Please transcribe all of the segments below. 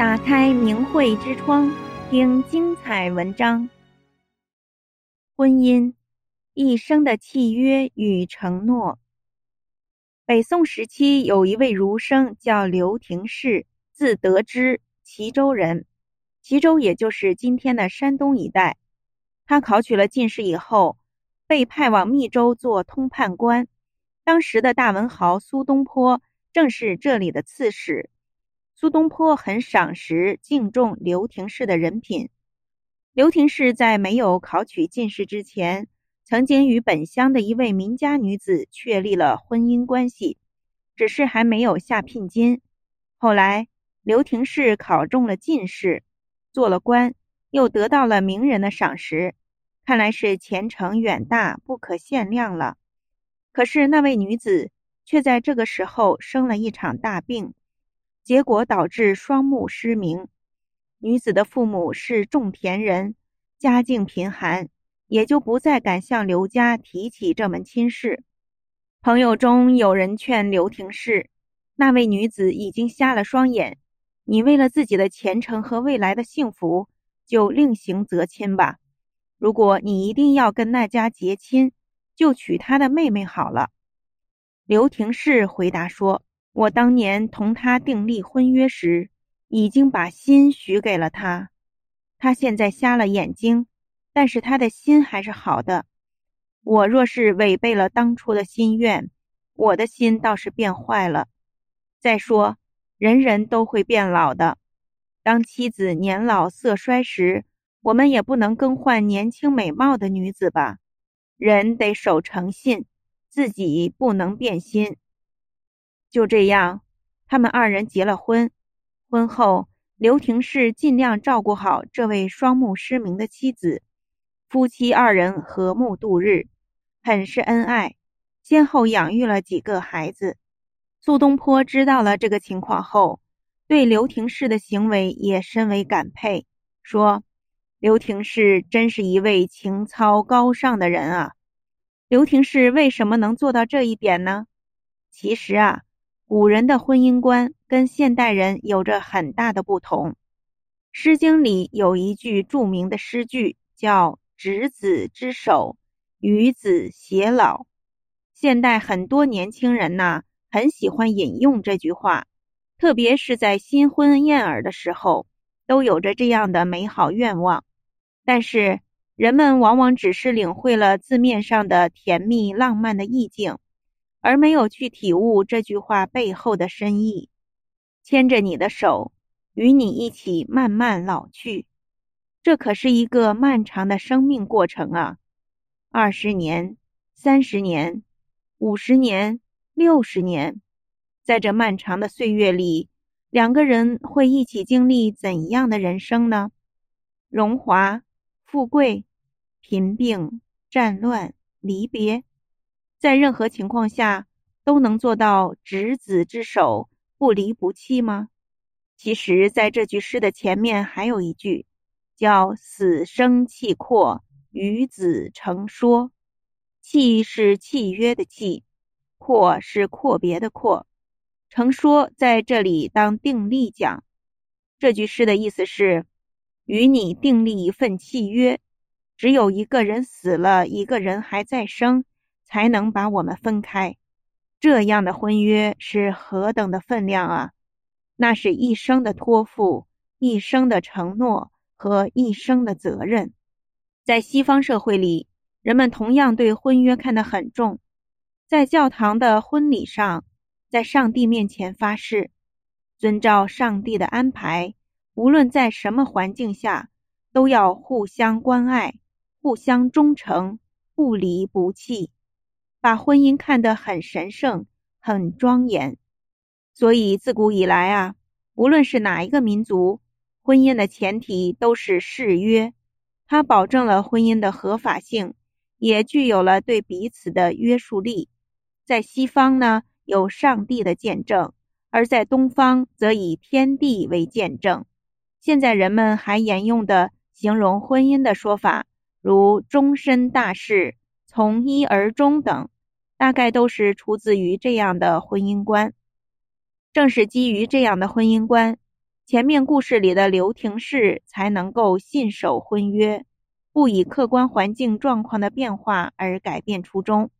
打开明慧之窗，听精彩文章。婚姻，一生的契约与承诺。北宋时期，有一位儒生叫刘廷适，字德之，齐州人。齐州也就是今天的山东一带。他考取了进士以后，被派往密州做通判官。当时的大文豪苏东坡正是这里的刺史。苏东坡很赏识、敬重刘廷适的人品。刘廷适在没有考取进士之前，曾经与本乡的一位名家女子确立了婚姻关系，只是还没有下聘金。后来，刘廷适考中了进士，做了官，又得到了名人的赏识，看来是前程远大、不可限量了。可是那位女子却在这个时候生了一场大病。结果导致双目失明。女子的父母是种田人，家境贫寒，也就不再敢向刘家提起这门亲事。朋友中有人劝刘廷适：“那位女子已经瞎了双眼，你为了自己的前程和未来的幸福，就另行择亲吧。如果你一定要跟那家结亲，就娶她的妹妹好了。”刘廷适回答说。我当年同他订立婚约时，已经把心许给了他。他现在瞎了眼睛，但是他的心还是好的。我若是违背了当初的心愿，我的心倒是变坏了。再说，人人都会变老的。当妻子年老色衰时，我们也不能更换年轻美貌的女子吧？人得守诚信，自己不能变心。就这样，他们二人结了婚。婚后，刘廷氏尽量照顾好这位双目失明的妻子，夫妻二人和睦度日，很是恩爱，先后养育了几个孩子。苏东坡知道了这个情况后，对刘廷氏的行为也深为感佩，说：“刘廷氏真是一位情操高尚的人啊！”刘廷氏为什么能做到这一点呢？其实啊。古人的婚姻观跟现代人有着很大的不同。《诗经》里有一句著名的诗句，叫“执子之手，与子偕老”。现代很多年轻人呐，很喜欢引用这句话，特别是在新婚燕尔的时候，都有着这样的美好愿望。但是，人们往往只是领会了字面上的甜蜜浪漫的意境。而没有去体悟这句话背后的深意，牵着你的手，与你一起慢慢老去，这可是一个漫长的生命过程啊！二十年、三十年、五十年、六十年，在这漫长的岁月里，两个人会一起经历怎样的人生呢？荣华、富贵、贫病、战乱、离别。在任何情况下都能做到执子之手，不离不弃吗？其实，在这句诗的前面还有一句，叫“死生契阔，与子成说”。契是契约的契，阔是阔别的阔，成说在这里当定立讲。这句诗的意思是，与你订立一份契约，只有一个人死了，一个人还在生。才能把我们分开，这样的婚约是何等的分量啊！那是一生的托付，一生的承诺和一生的责任。在西方社会里，人们同样对婚约看得很重，在教堂的婚礼上，在上帝面前发誓，遵照上帝的安排，无论在什么环境下，都要互相关爱，互相忠诚，不离不弃。把婚姻看得很神圣、很庄严，所以自古以来啊，无论是哪一个民族，婚姻的前提都是誓约，它保证了婚姻的合法性，也具有了对彼此的约束力。在西方呢，有上帝的见证；而在东方，则以天地为见证。现在人们还沿用的形容婚姻的说法，如终身大事。从一而终等，大概都是出自于这样的婚姻观。正是基于这样的婚姻观，前面故事里的刘廷式才能够信守婚约，不以客观环境状况的变化而改变初衷。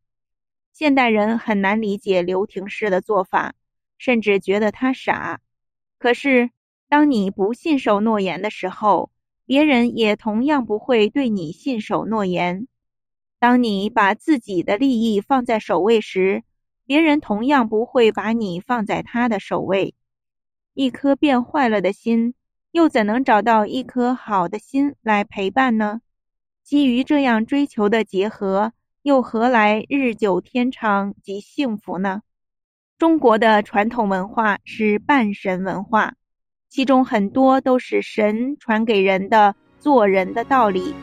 现代人很难理解刘廷氏的做法，甚至觉得他傻。可是，当你不信守诺言的时候，别人也同样不会对你信守诺言。当你把自己的利益放在首位时，别人同样不会把你放在他的首位。一颗变坏了的心，又怎能找到一颗好的心来陪伴呢？基于这样追求的结合，又何来日久天长及幸福呢？中国的传统文化是半神文化，其中很多都是神传给人的做人的道理。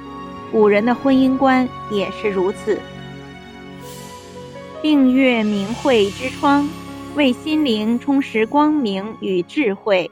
古人的婚姻观也是如此。订阅明慧之窗，为心灵充实光明与智慧。